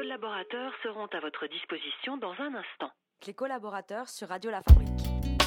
Les collaborateurs seront à votre disposition dans un instant. Les collaborateurs sur Radio La Fabrique.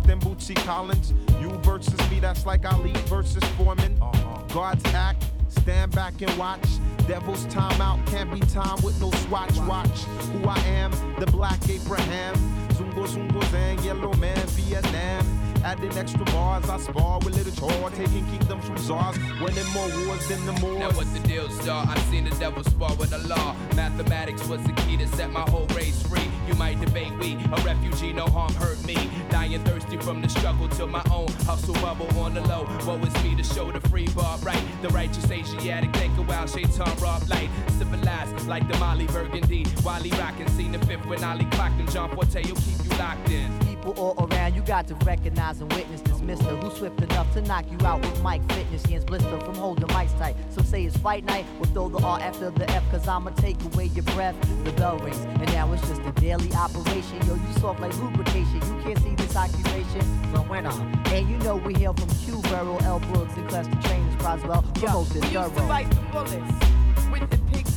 That's Collins. You versus me, that's like Ali versus Foreman. Uh-huh. Guards act, stand back and watch. Devil's timeout can't be time with no swatch. Watch who I am, the black Abraham. Zungo Zungo Zang, Yellow Man, Vietnam. Adding extra bars, I spar with little chore, taking kingdoms from czars, winning more wars than the Moors. Now what the deal, star? I seen the devil spar with the law. Mathematics was the key to set my whole race free. You might debate we, a refugee, no harm hurt me. Dying thirsty from the struggle to my own hustle bubble on the low. Woe is me to show the free bar right. The righteous Asiatic take a while, Shaitan rob light. Civilized like the Molly Burgundy. While he rockin', seen the fifth when Ali clocked him. John Forte, you keep you locked in people all around, you got to recognize and witness this mister who's swift enough to knock you out with mic fitness. Yans blister from holding mics tight. Some say it's fight night, we'll throw the R after the F, cause I'ma take away your breath. The bell rings, and now it's just a daily operation. Yo, you soft like lubrication, you can't see this occupation from when I'm. And you know we hail from Q, Burrow, L. Brooks, and Cluster Trainers, Roswell, promoted Thorough. Used to bite the bullets.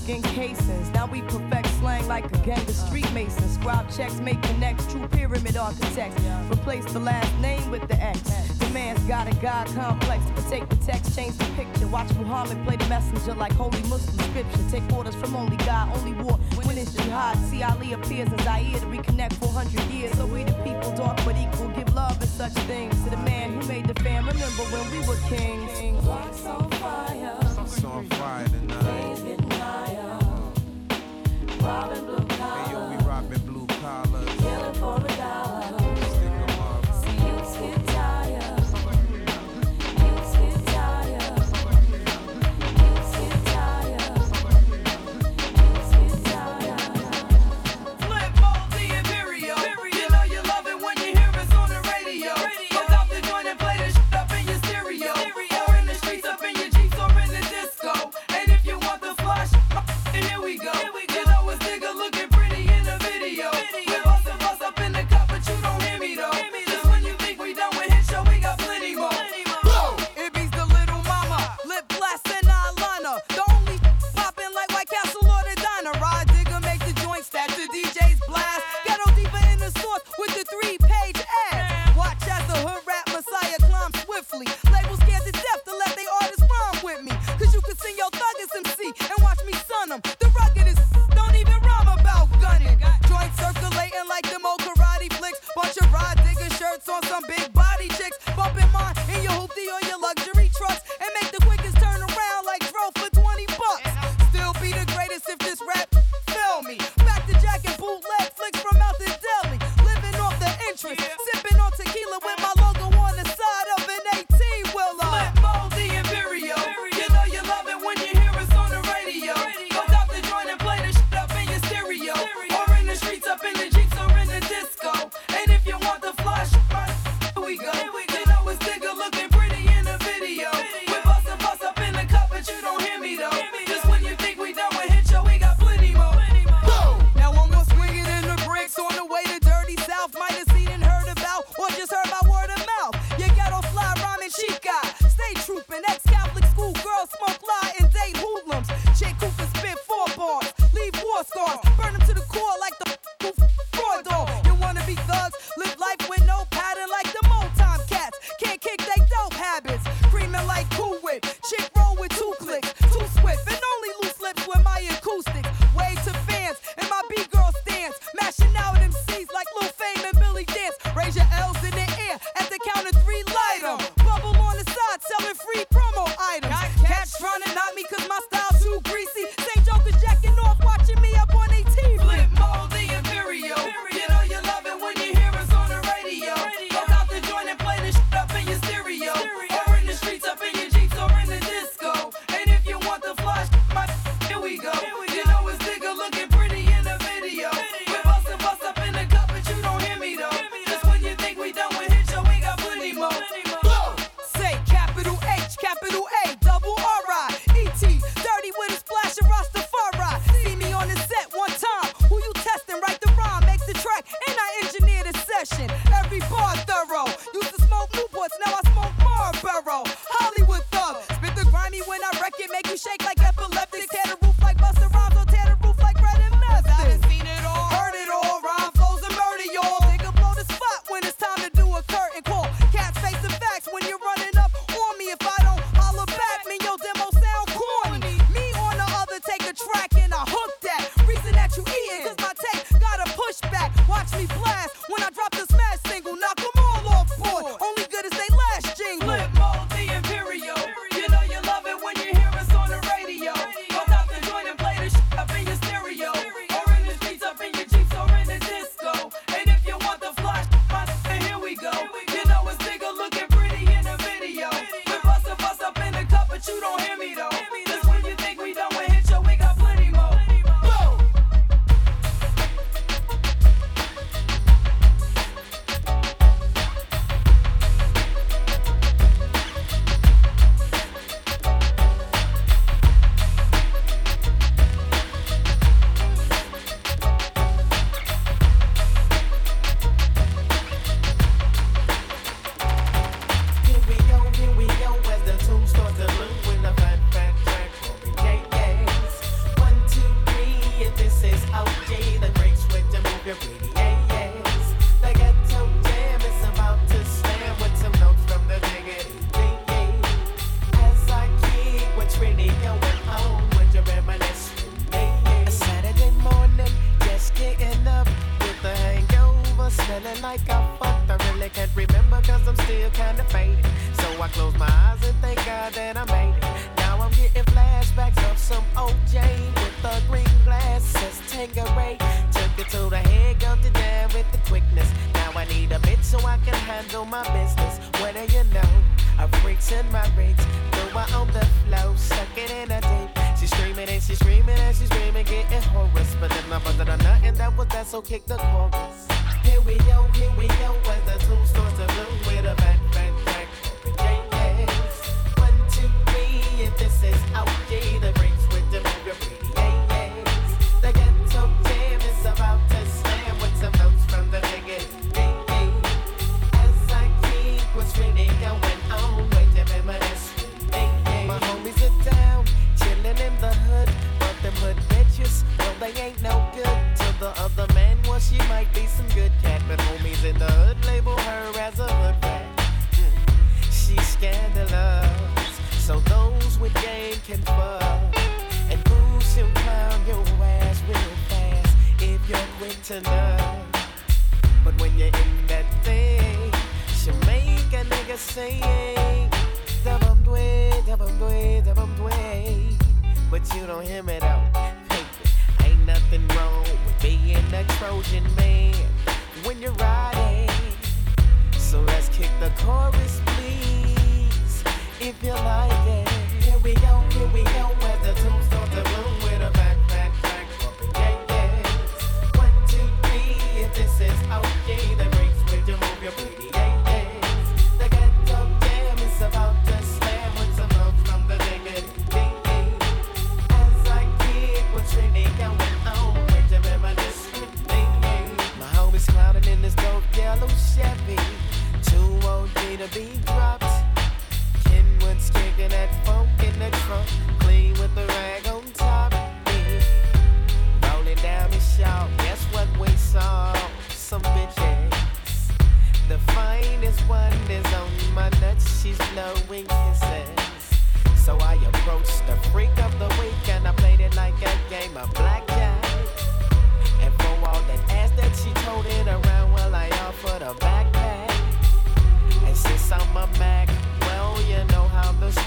In casings. Now we perfect slang like a gang of street masons. Scribe checks, make connects, true pyramid architects. Replace the last name with the X. The man's got a God complex. But take the text, change the picture. Watch Muhammad play the messenger like holy Muslim scripture. Take orders from only God, only war. When it's jihad, see Ali appears in Zaire to reconnect 400 years. So we the people, dark but equal, give love and such things to the man who made the fam. Remember when we were kings? Blocks on fire. Blocks on fire tonight falling blue.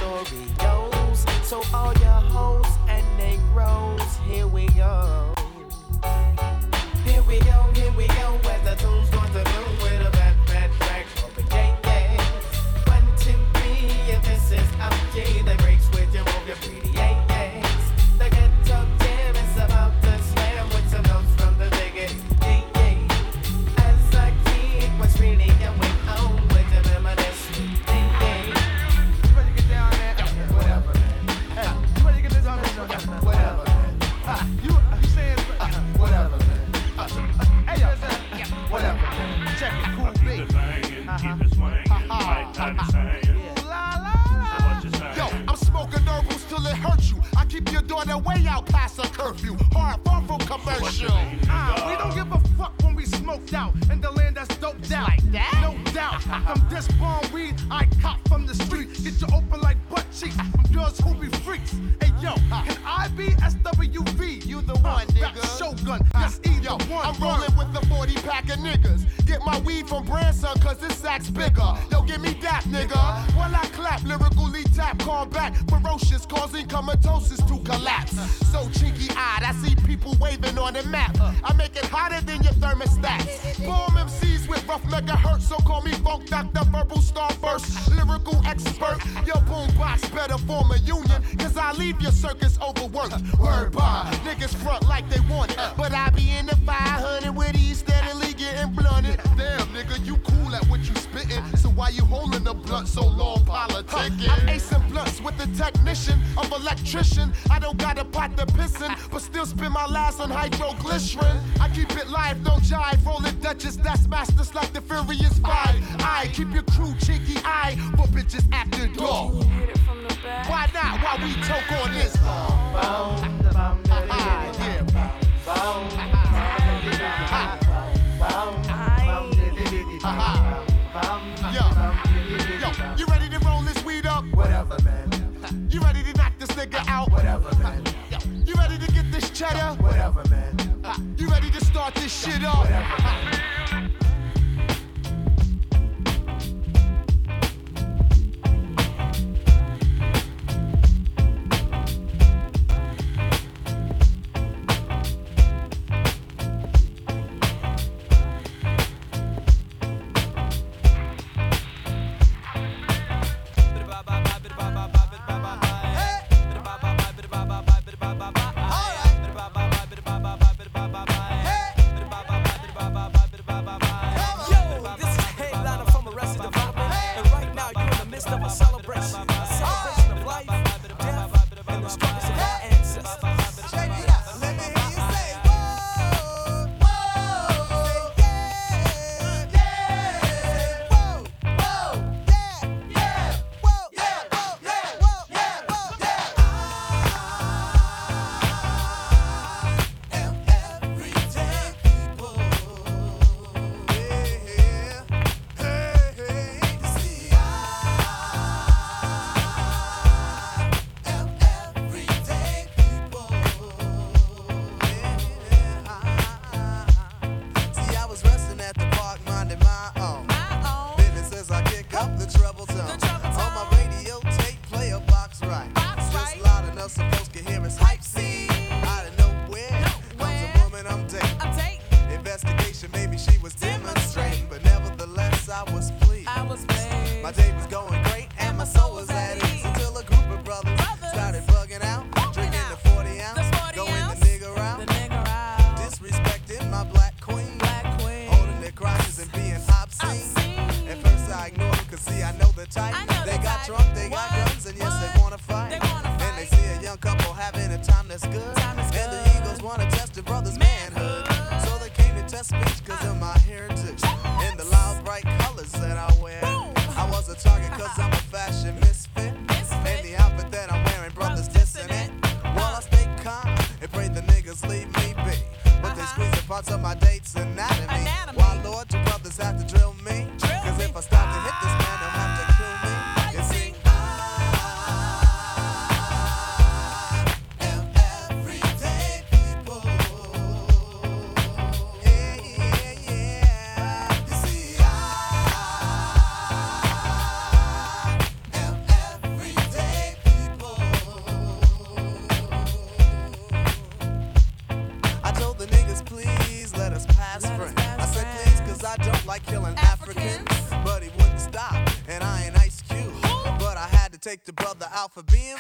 story goes. So all your hoes and they grows, here we go. so long politicking. Huh, I'm acing blunts with the technician of electrician. I don't got a pot to pissin', but still spend my last on hydroglycerin. I keep it live, no jive, rolling Dutchess, that's masters like the Furious Five. I keep your crew cheeky I for bitches after dark. Why not? Why we choke on this? Uh-huh. out. Whatever, man. You ready to get this cheddar? Whatever, man. Uh, you ready to start this shit up? Whatever, uh, out for being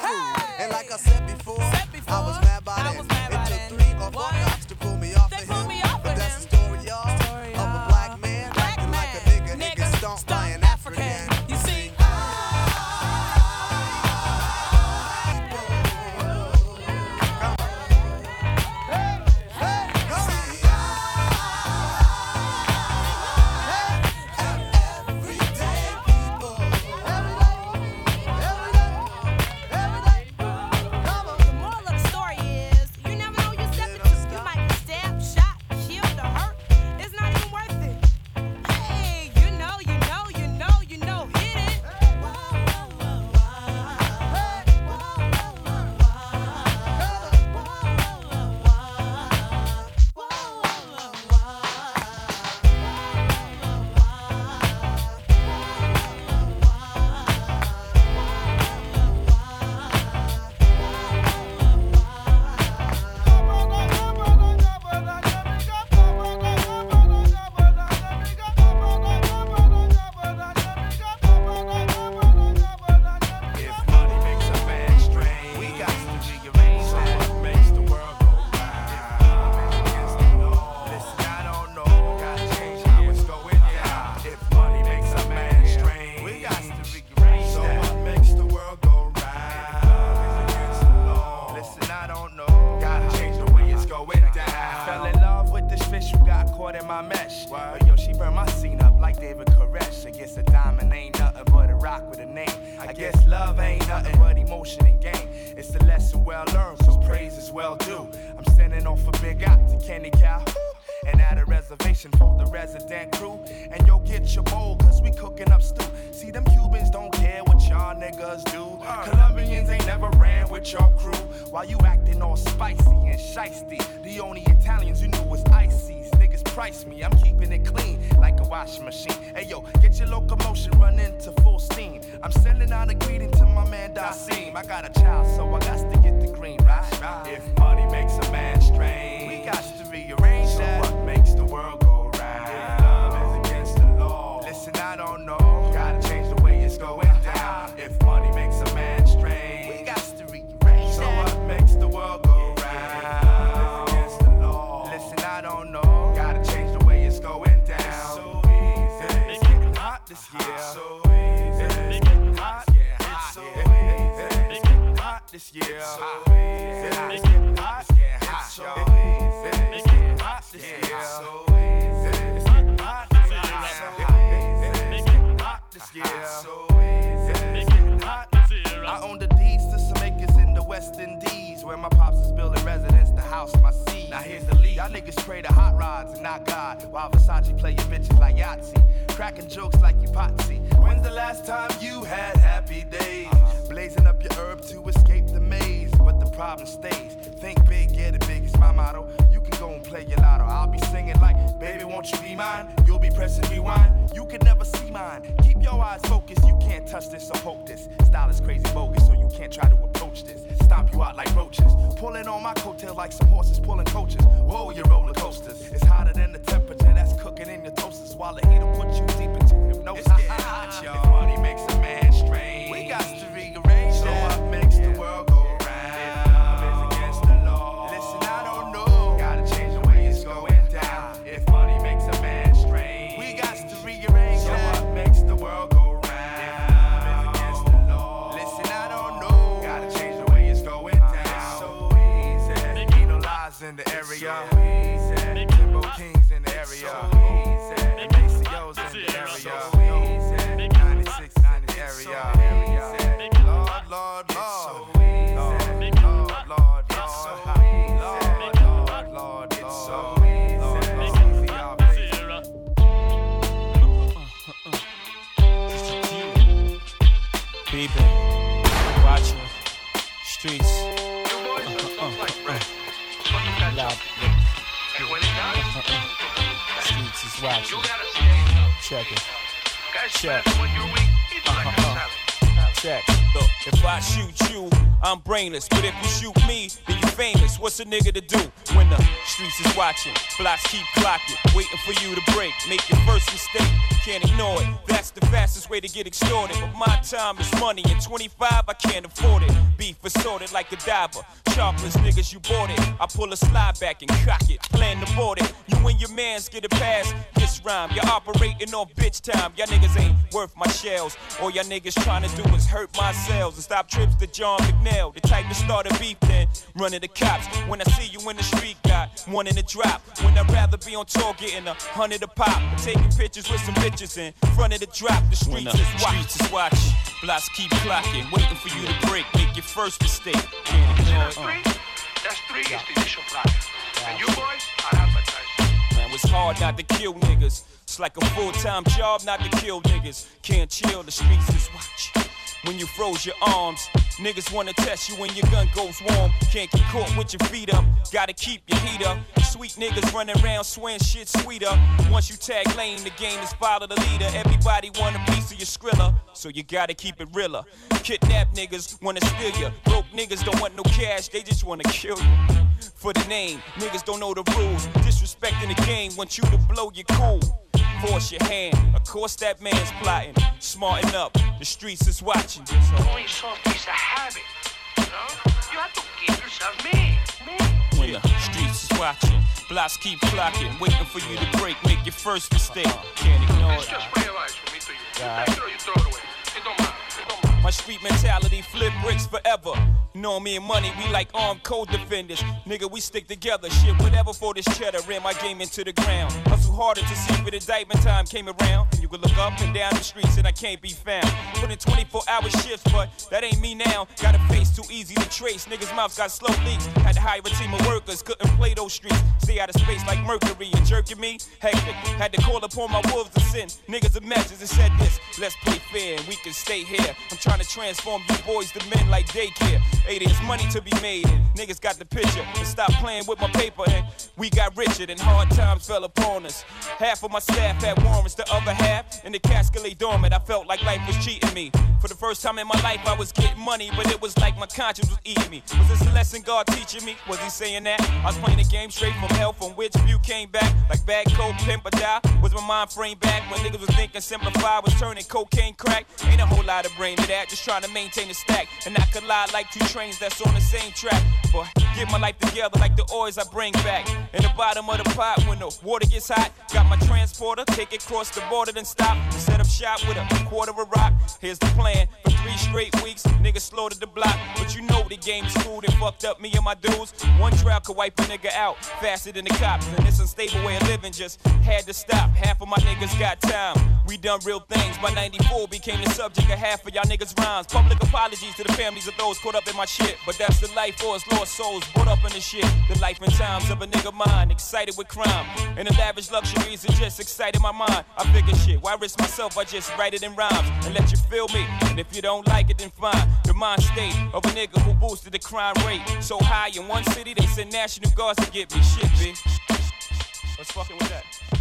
bowl, cause we cooking up stew. See, them Cubans don't care what y'all niggas do. Colombians ain't never ran with your crew. While you acting all spicy and shisty, the only Italians you knew was Ices. Niggas price me, I'm keeping it clean like a washing machine. Hey yo, get your locomotion running to full steam. I'm sending out a greeting to my man Dasim. I got a child, so I got to get the green. Right, right. If money makes a man strange, we got to rearrange so that. yeah. So niggas pray to hot rods and not God. While Versace play your bitches like Yahtzee. Cracking jokes like you Potsie. When's the last time you had happy days? Uh-huh. Blazing up your herb to escape the maze. But the problem stays. Think big, get the big is my motto. You can go and play your lotto. I'll be singing like, baby, won't you be mine? You'll be pressing rewind. You can never see mine. Keep your eyes focused. You can't touch this or poke this. Style is crazy bogus, so you can't try to approach this stomp you out like roaches. Pulling on my coattail like some horses pulling coaches. Whoa, your roller coasters. It's hotter than the temperature that's cooking in your toasters while the heat'll put you deep into hypnosis. It's getting hot, y'all. Blocks keep clocking, waiting for you to break. Make your first mistake, can't ignore it. That's the fastest way to get extorted. But my time is money, and 25 I can't afford it. Beef assorted like a diver. Sharpless niggas, you bought it. I pull a slide back and cock it. Plan to board it. You and your mans get a pass. This rhyme, you're operating on bitch time. Y'all niggas ain't worth my shells. All y'all niggas trying to do is hurt my cells and stop trips to John McNeil. The type to start a beef then running the cops. When I see you in the street, got one in the drop. When I'd rather be on tour getting a hundred a pop. Taking pictures with some bitches in front of the drop. The When streets the is watching. streets is watching. Blocks keep clocking, waiting for you to break. Make your first mistake. Can't ignore it. Uh. That's three is the initial plaque. Hard not to kill niggas. It's like a full-time job not to kill niggas. Can't chill, the streets is watch. When you froze your arms, niggas wanna test you when your gun goes warm. Can't get caught with your feet up, gotta keep your heat up. Sweet niggas running around swearing shit sweeter. Once you tag lane, the game is follow the leader. Everybody want a piece of your skrilla, so you gotta keep it realer. Kidnap niggas wanna steal you. Broke niggas don't want no cash, they just wanna kill you. For the name, niggas don't know the rules. Disrespecting the game, want you to blow your cool. Force your hand, of course that man's plotting. Smarten up, the streets is watching. So Only soft is a habit. You know? You have to keep yourself mean. when the streets is watching, blocks keep clocking, waiting for you to break, make your first mistake. Uh-huh. Can't ignore It's it. just my advice from me to you. You Alright. take it or you throw it away. My street mentality flip bricks forever. You know me and money, we like armed co-defenders. Nigga, we stick together. Shit, whatever for this cheddar. Ran my game into the ground. Hustle harder to see if indictment time came around. And you can look up and down the streets and I can't be found. Put in 24 hour shifts, but that ain't me now. Got a face too easy to trace. Niggas' mouths got slow leaks. Had to hire a team of workers, couldn't play those streets. Stay out of space like Mercury and jerking me. Hectic. Had to call upon my wolves to send niggas a message and said this. Let's play fair and we can stay here. I'm trying to transform you boys to men like daycare. Hey, there's money to be made and niggas got the picture. And stop playing with my paper and we got richer and hard times fell upon us. Half of my staff had warrants, the other half in the Cascade dormant. I felt like life was cheating me. For the first time in my life, I was getting money, but it was like my conscience was eating me. Was this a lesson God teaching me? Was he saying that? I was playing the game straight from hell, from which view came back. Like bad coke, pimp or die. Was my mind frame back when niggas was thinking simplify was turning cocaine crack? Ain't a whole lot of brain to that, just trying to maintain the stack. And I could lie like two trains that's on the same track. But get my life together like the oils I bring back. In the bottom of the pot when the water gets hot. Got my transporter, take it across the border, then stop. Set up shop with a quarter of a rock. Here's the plan. Straight weeks, niggas slaughtered the block. But you know the game is screwed and fucked up me and my dudes. One drought could wipe a nigga out faster than the cops. And this unstable way of living just had to stop. Half of my niggas got time. We done real things. By 94 became the subject of half of y'all niggas' rhymes. Public apologies to the families of those caught up in my shit. But that's the life for us lost souls brought up in the shit. The life and times of a nigga mind, excited with crime. And the lavish luxuries that just excited my mind. I figure shit, why risk myself? I just write it in rhymes and let you feel me. And if you don't like it, then fine. The mind state of a nigga who boosted the crime rate so high in one city, they sent National Guards to get me shit, B. What's fucking with that?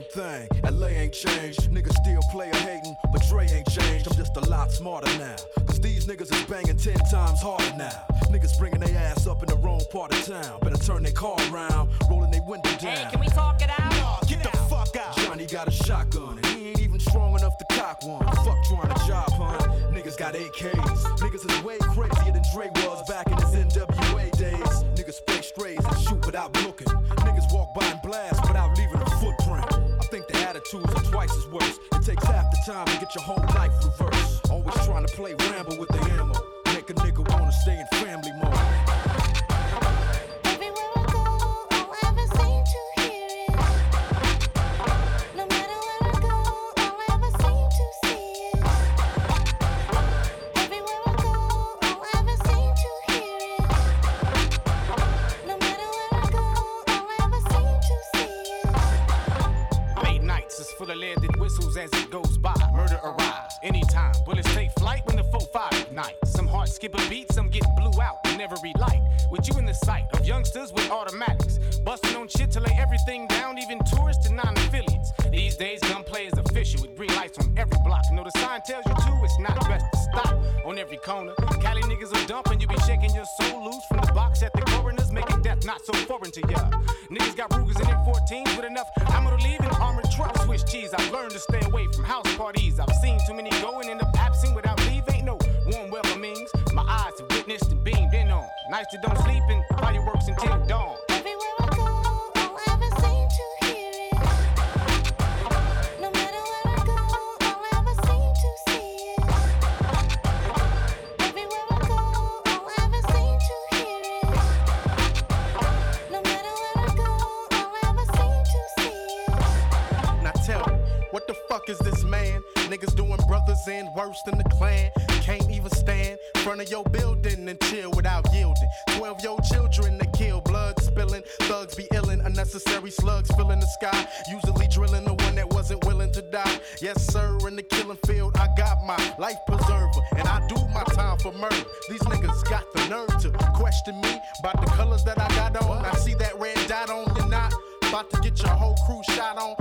Same thing. LA ain't changed. Niggas still player hating, but Dre ain't changed. I'm just a lot smarter now. Cause these niggas is banging 10 times harder now. Niggas bringing their ass up in the wrong part of town. Better turn their car around, rolling their window down. Hey, can we talk it out? Get the fuck out. Johnny got a shotgun and he ain't even strong enough to cock one. Fuck trying to job, huh? Niggas got AKs. Niggas is way crazier than Dre was back in his NWA days. Niggas play strays and shoot without looking. Niggas walk by and blast without are twice as worse. It takes half the time to get your whole life reversed. Always trying to play ramble with the ammo. Make a nigga wanna stay in family mode. As it goes by. Murder arrives anytime. Bullets take flight when the 4-5 ignite. Some hearts skip a beat, some get blew out in every light. With you in the sight of youngsters with automatics. Busting on shit to lay everything down, even tourists and non-affiliates. These days, gunplay is official with green lights on every block. You know the sign tells you too, it's not best to stop on every corner. Cali niggas are dumping, you be shaking your soul loose from the box at the coroners, making death not so foreign to ya. Niggas got Rugers and M14s with enough ammo I've learned to stay away from house parties. I've seen too many go and up absent without leave. Ain't no warm welcomings. My eyes have witnessed and beamed in on. Nights that don't sleep and fireworks until dawn. Brothers in worse than the clan. Can't even stand in front of your building and chill without yielding. Twelve year old children that kill, blood spilling. Thugs be illin', unnecessary slugs filling the sky. Usually drilling the one that wasn't willing to die. Yes, sir, in the killing field, I got my life preserver. And I do my time for murder. These niggas got the nerve to question me about the colors that I got on. I see that red dot on your knot. About to get your whole crew shot on.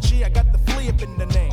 the G, I got the flea up in the name.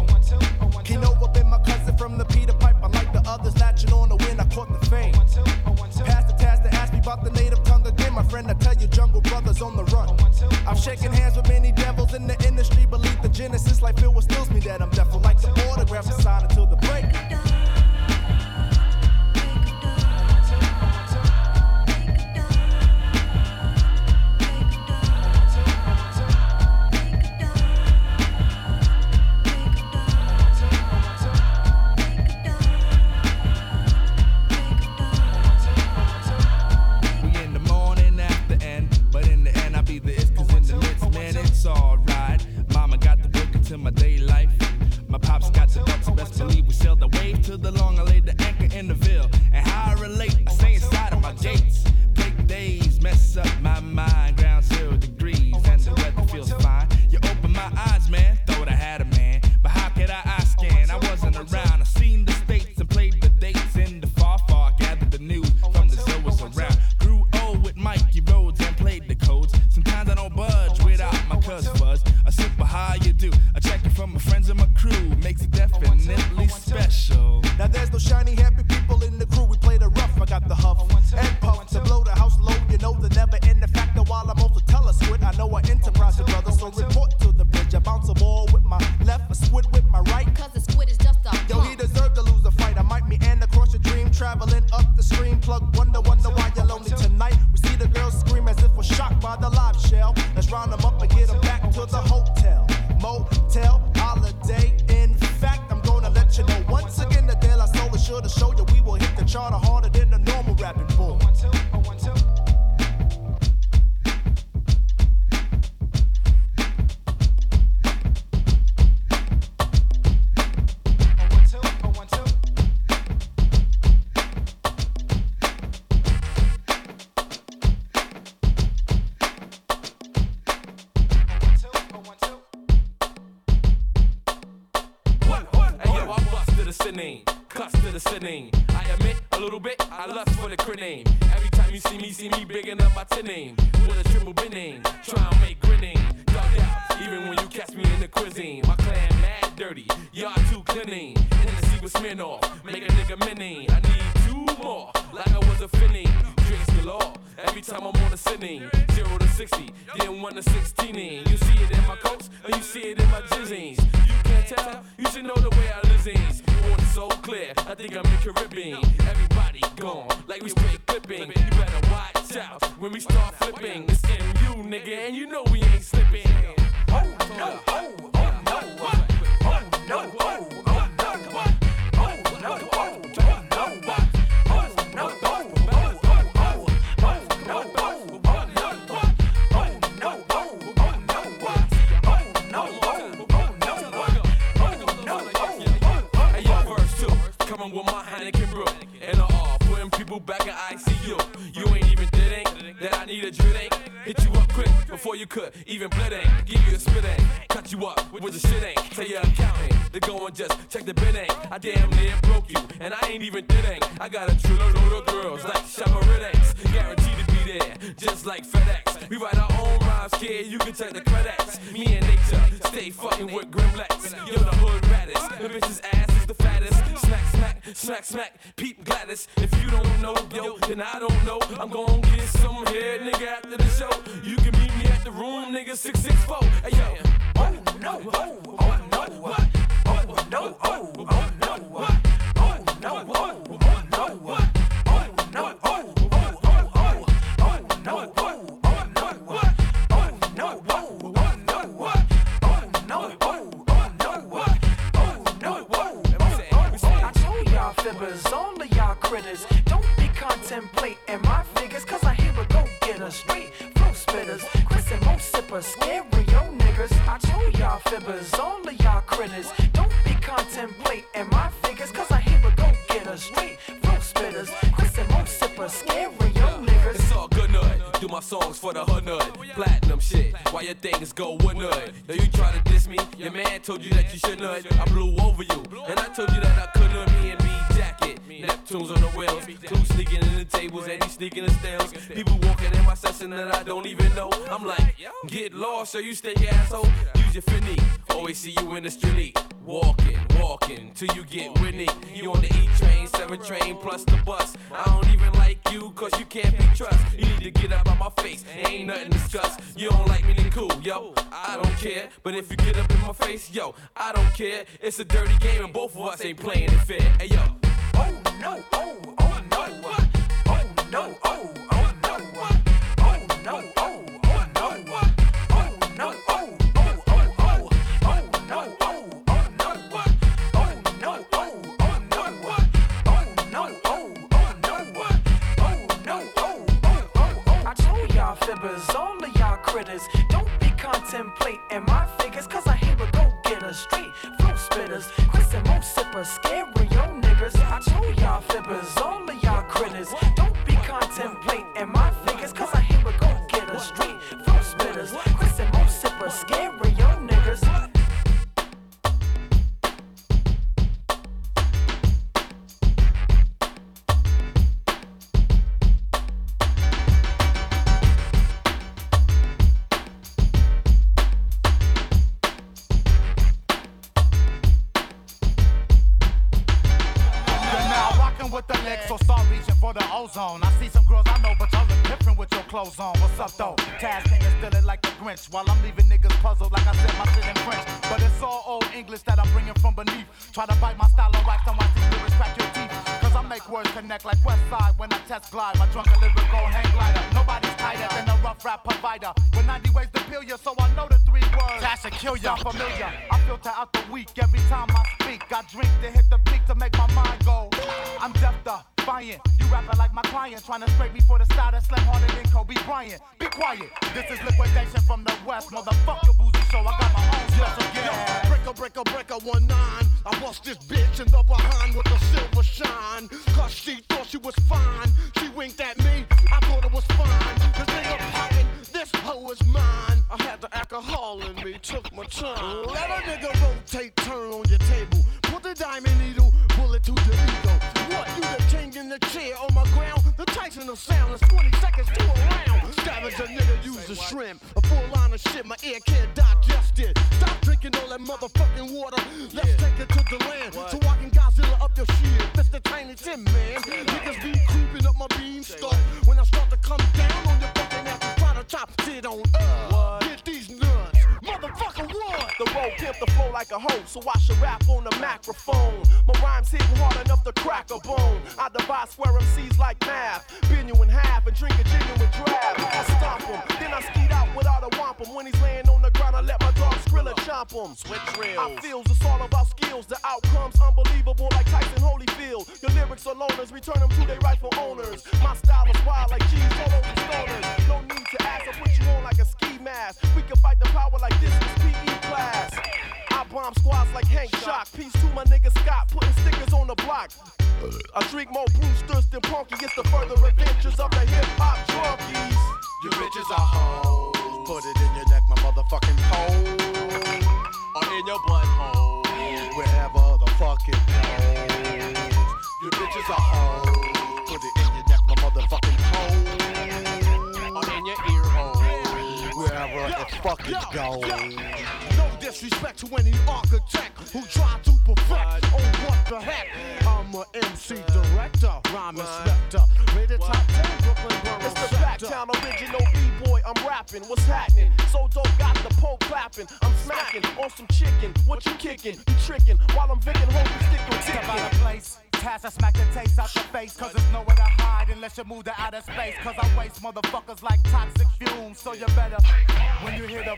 thing. I got a true load of girls like Shamarinx. Guaranteed to be there, just like FedEx. We write our own rhymes, kid. You can take the credits. Me and nature stay fucking with Grimlex. Yo, the hood raddest. The bitch's ass is the fattest. Smack, smack, smack, smack. Peep Gladys. If you don't know, yo, then I don't know. I'm gonna get some head, nigga, after the show. You can meet me at the room, nigga, 664. Hey, yo. Oh, no, oh, oh. things go, wouldn't Now you try to diss me, your man told you that you shouldn't. I blew over you, and I told you that I couldn't have me and me jacket. Neptune's on the wheels, clues sneaking in the tables, and he sneaking the stairs. People walking in my session that I don't even know. I'm like, get lost, so you stay your asshole. Use your finny, always see you in the street. Walking, walking, till you get Whitney. You on the E train, seven train, plus the bus. I don't even like you, cause you can't be trusted. You need to get up of my face, ain't nothing to yo, I don't care. But if you get up in my face, yo, I don't care. It's a dirty game and both of us ain't playing it fair. Hey yo. Me, took my time. Let a nigga rotate, turn on your table. Put the diamond needle, bullet to the ego. What, you the king in the chair on my ground? The Tyson of sound is 20 seconds to a round. Savage a nigga use a shrimp. A full line of shit, my ear can't digest it. Stop drinking all that motherfucking water. Like a hoe, so I should rap on the microphone. My rhymes hit hard enough to crack a bone. I divide swear MCs like math. Bend you in half and drink a genuine draft. I stomp him, then I skeet out without a whomp him. When he's laying on the ground, I let my dog Skrilla chomp him. Switch reels. I feels it's all about skills. The outcome's unbelievable like Tyson Holyfield. Your lyrics are loners, return them to their rightful owners. My style is wild like cheese all over stoners. No need to ask, I put you on like a ski mask. We can fight the power like this is PE class. Bomb squads like Hank Shock. Peace to my nigga Scott, putting stickers on the block. I drink more Brewsters than Punky. It's the further adventures of the hip hop drunkies. You bitches are hoes. Put it in your neck, my motherfucking pole. Or in your butthole. Wherever the fuck it goes. You bitches are hoes. Put it in your neck, my motherfucking pole. Or in your ear hole. Wherever the fuck it goes. No disrespect to any architect who tried to perfect. Oh, what the heck? I'm a MC director, rhyme inspector. Rated top 10, Brooklyn Borough It's the. Backtown original B-boy, I'm rapping. What's happening? So dope, got the pole clapping. I'm smacking on some chicken. What you kicking? You tricking while I'm vicking home you stick with Step out of ticking. place. Pass, I smack the taste out your face. Cause there's nowhere to hide unless you move to outer space. Cause I waste motherfuckers like toxic fumes. So you better, when you hear the.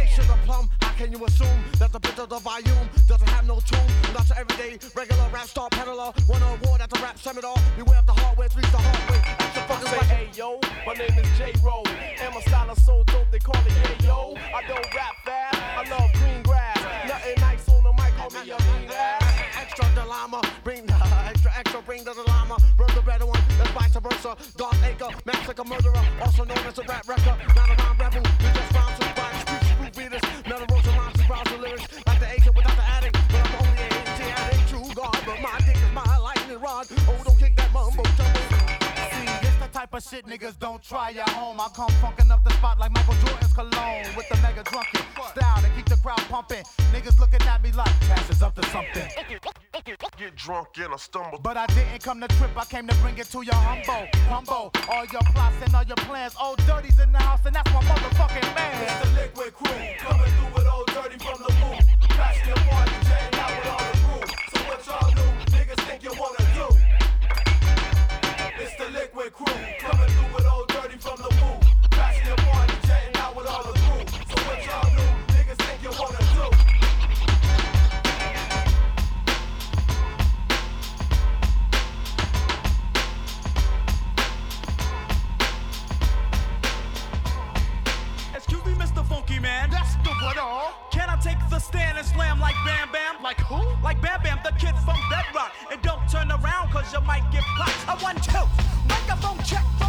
Hey, sugar plum, how can you assume that the bit of the volume doesn't have no tune? Not your everyday regular rap star peddler. Won an award at the rap seminar. Beware of the hardware, reach the hard way. I fuckers say, hey yo, my name is J Roll, and my style is so dope they call it yeah yo. I don't rap fast, I love green grass. Nothing nice on the mic, call me a mean ass. extra the llama, bring the extra extra, bring the llama, bring the better one, that's vice versa. Dark acre, massacre murderer, also known as a rap wrecker. Not a rhyme rebel, you just rhyme to rhyme, browse the lyrics, like the agent without the addict. But I'm only an addict, true God, but my dick is my lightning rod. Oh, don't kick that mumbo this the type of shit niggas don't try at home. I come funkin' up the spot like Michael Jordan's cologne with the mega drunken style to keep the crowd pumping. Niggas looking at me like Cash is up to something. Get drunk and I stumble. But I didn't come to trip, I came to bring it to your humble. Humble, all your plots and all your plans. Old Dirty's in the house, and that's my motherfucking man. It's the Likwit Crew coming through with old dirty from the boom. Crash the party, jam out with all stand and slam like Bam Bam. Like who? Like Bam Bam, the kid from Bedrock. And don't turn around, cause you might get popped. A one, two, microphone check.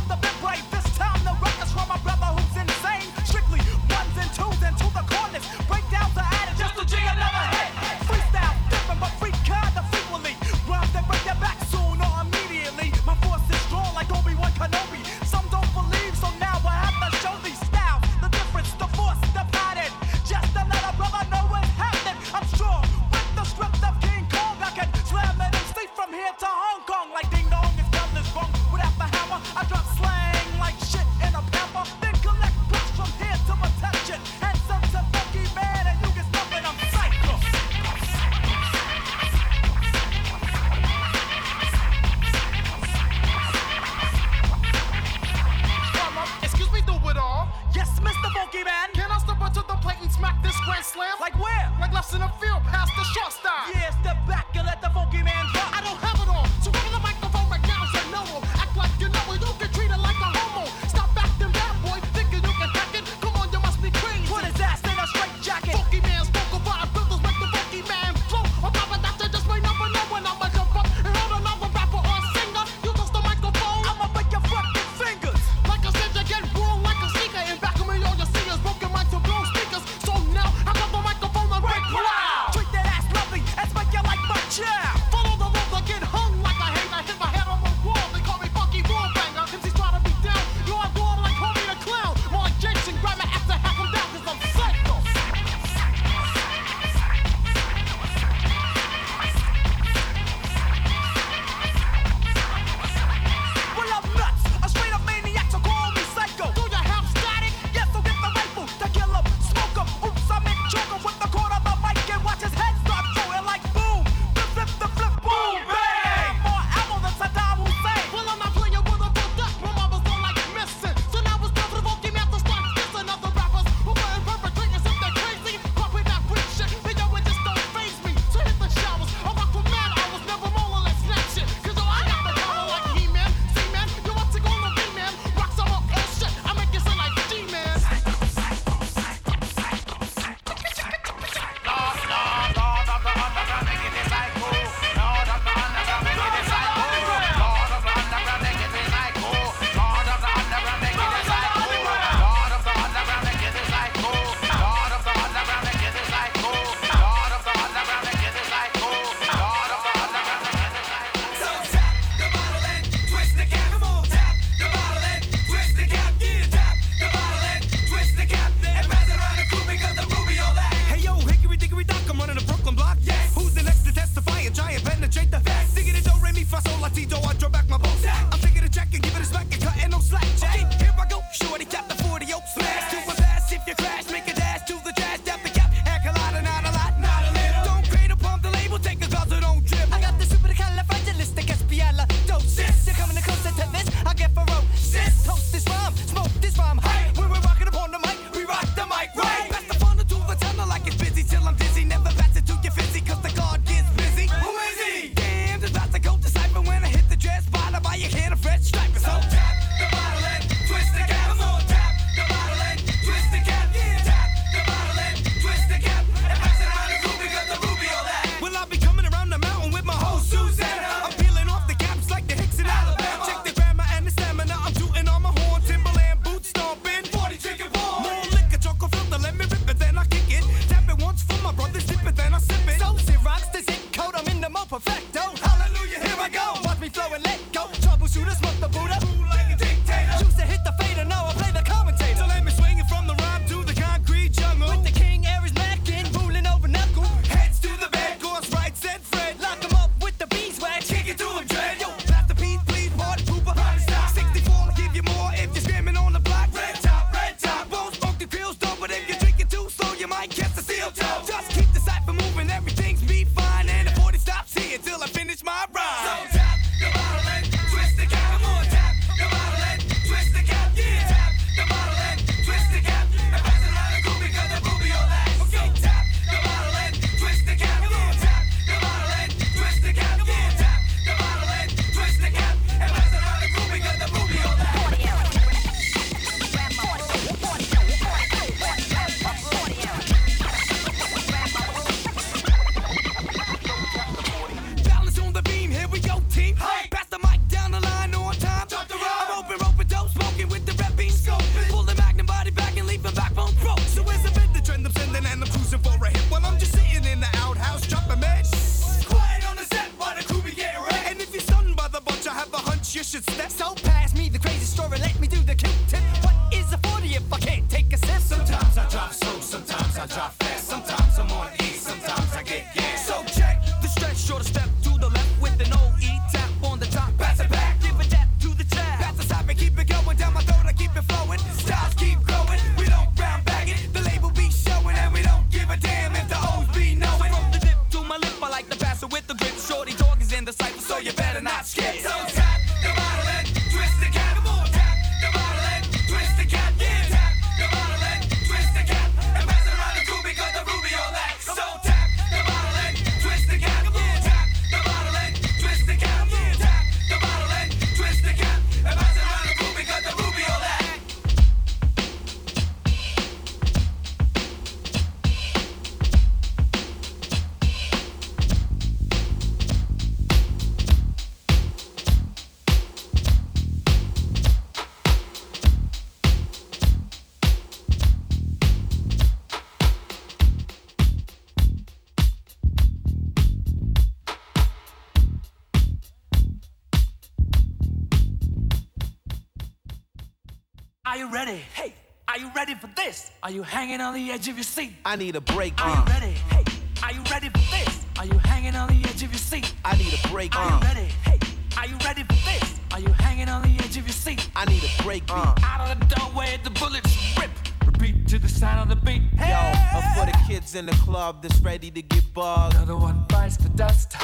Hanging on the edge of your seat? I need a break. Are uh. you ready? Hey, are you ready for this? Are you hanging on the edge of your seat? I need a break. Are uh. you ready? Hey, are you ready for this? Are you hanging on the edge of your seat? I need a break beat. Out of the doorway, the bullets rip. Repeat to the sound of the beat. Hey, Yo, uh, for the kids in the club that's ready to get bugged. Another one bites the dust.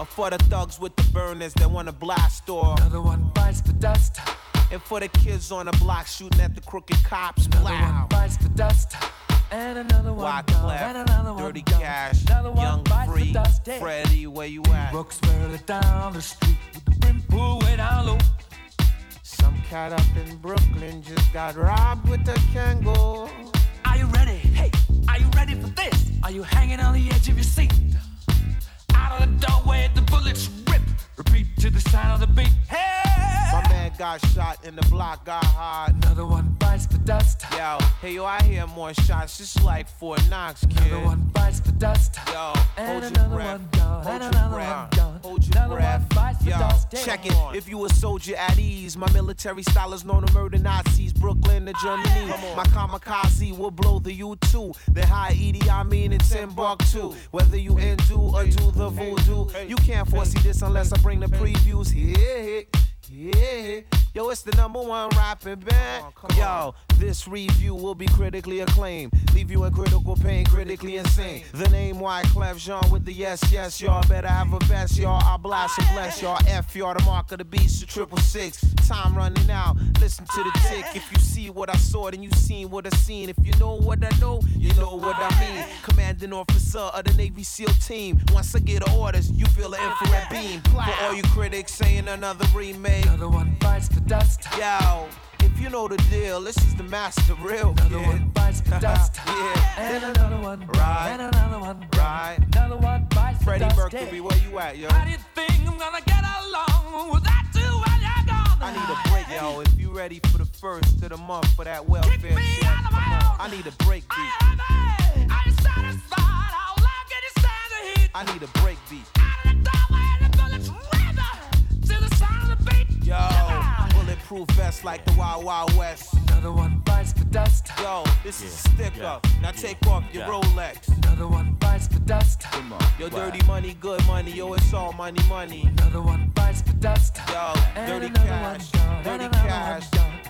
Or for the thugs with the burners that wanna blast or Another one bites the dust. And for the kids on the block shooting at the crooked cops. Another Wow. one bites the dust. And another one gone. And another one Dirty. Cash, Another one Young bites the Free, dust. Hey. Freddie, where you at? Brooks barely down the street with the brim pulled way down low. Some cat up in Brooklyn just got robbed with a Kangol. Are you ready? Hey, are you ready for this? Are you hanging on the edge of your seat? Out of the doorway, the bullets rip. Repeat to the sound of the beat. Hey! Got shot in the block, got hot. Another one bites the dust. Yo, hey yo, I hear more shots, just like Fort Knox, kid. Another one bites the dust. Yo, And hold your another breath. one gone. Hold And your another breath. one. Hold your Another breath. one bites the Yo, dust. check it. If you a soldier at ease, my military style is known to murder Nazis, Brooklyn to Germany. My kamikaze will blow the U2. Then high Edie, I mean it's in Timbuktu. Whether you undo or do the voodoo, you can't foresee this unless I bring the previews. Yeah, yeah. Yo, it's the number one rapping band. Oh, Yo, this review will be critically acclaimed. Leave you in critical pain, critically insane. The name Wyclef Jean with the yes, yes, y'all better have a vest, y'all. I blast and bless y'all. F y'all, the mark of the beast, the triple six. Time running out. Listen to the tick. If you see what I saw, then you seen what I seen. If you know what I know, you know what I mean. Commanding officer of the Navy SEAL team. Once I get orders, you feel the infrared beam. For all you critics saying another remake. Another one bites the dust. Yo, if you know the deal, this is the master real Another kid. one bites the dust. yeah. And another one. Right. And another one. Right. Another one bites the Freddie dust. Mercury, where you at, yo? How do you think I'm gonna get along without you when you're gone? I need a break, yo. If you ready for the first of the month for that welfare check, come on. I need a break beat. Are you satisfied? How long can you stand the heat? I need a break beat. Out of the doorway, the bullets rip to the sound of the beat. Yo, bulletproof vest like the Wild Wild West. Another one bites the dust. Yo, this is a stick up. Now take off your Yeah. Rolex. Another one bites the dust. Yo, dirty money, good money. Yo, it's all money, money. Another one bites the dust. Yo, And dirty cash, one gone. dirty cash. one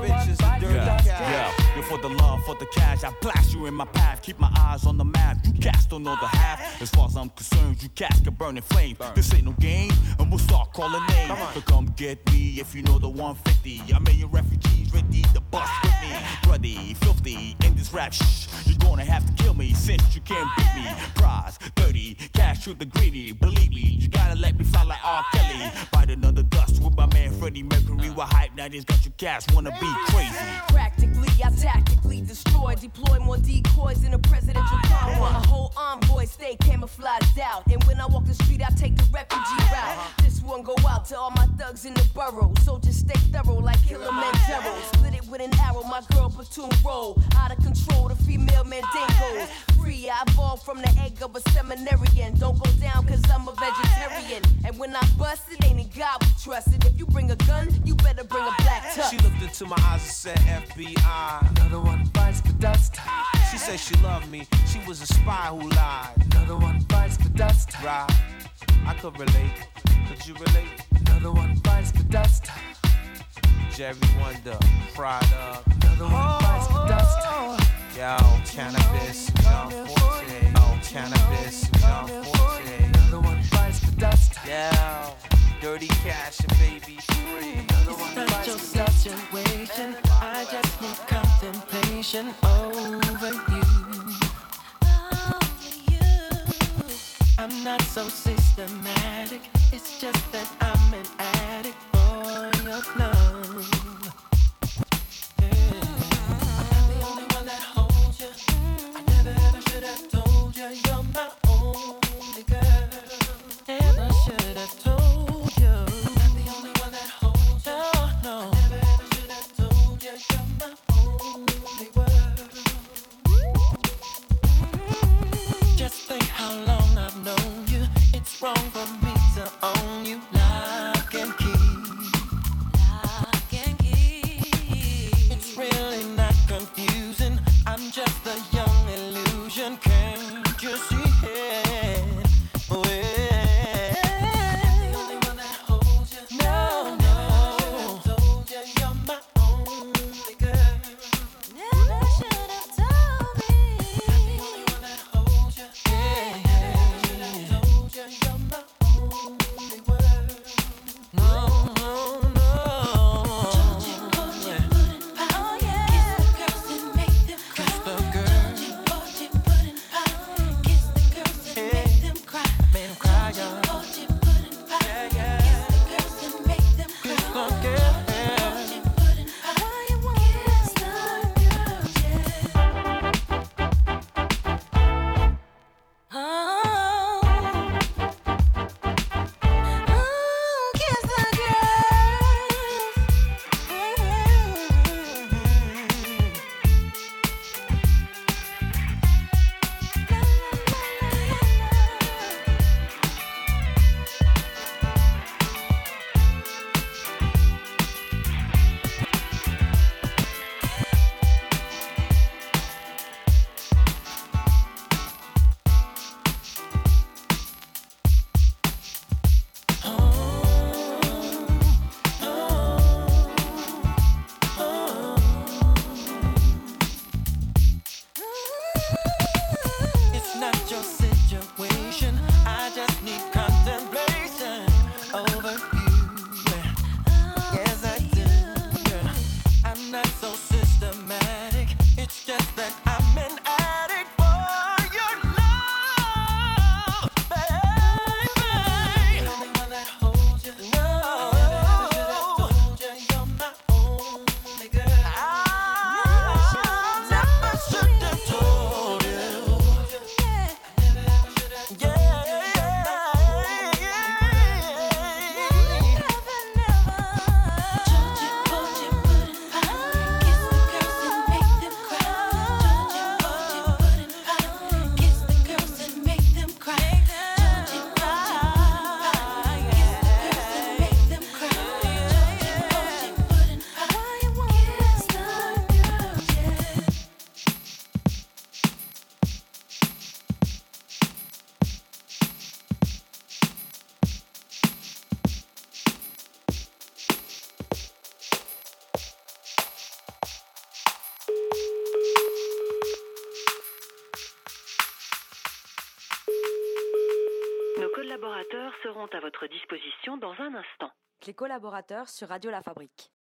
bitches, the dirty cash. Yeah, you're for the love, for the cash. I blast you in my path, keep my eyes on the map. You cats don't know the half. As far as I'm concerned, you cats can burn in flame. This ain't no game, and we'll start calling names. So come get me if you know the 150. I'm in your refugees ready to bust with me. Bloody, filthy, in this rap shh. You're gonna have to kill me since you can't beat me. Prize, dirty, cash to the greedy. Believe me, you gotta let me fly like R. Kelly. Bite another dust with my man Freddie Mercury. With hype, now this got you cats wanna be crazy. Practically, I tactically destroy, deploy more decoys in a presidential car. A whole envoy stay camouflaged out. And when I walk the street, I take the refugee route. This one go out to all my thugs in the borough. Soldiers stay thorough like Kilimanjaro. Split it with an arrow, my girl platoon roll. Out of control, the female mandingos. Free, I evolved from the egg of a seminarian. Don't go down, cause I'm a vegetarian. And when I bust it, ain't in God we trust it. If you bring a gun, you better bring a black tux. She looked into my eyes and said, FBI. Another one bites the dust. She said she loved me. She was a spy who lied. Another one bites the dust. Right. I could relate. Could you relate? Another one bites the dust. Jerry Wonder, fried up. Another one bites the dust. Yo, Canibus, John Forte. Yo, Canibus, John Forte. Another one bites the dust. Yo, dirty cash and baby free. Another one Not bites your the dust. situation. I just need contemplation over you. I'm not so systematic. It's just that I'm an addict for your love. Disposition dans un instant. Les collaborateurs sur Radio La Fabrique.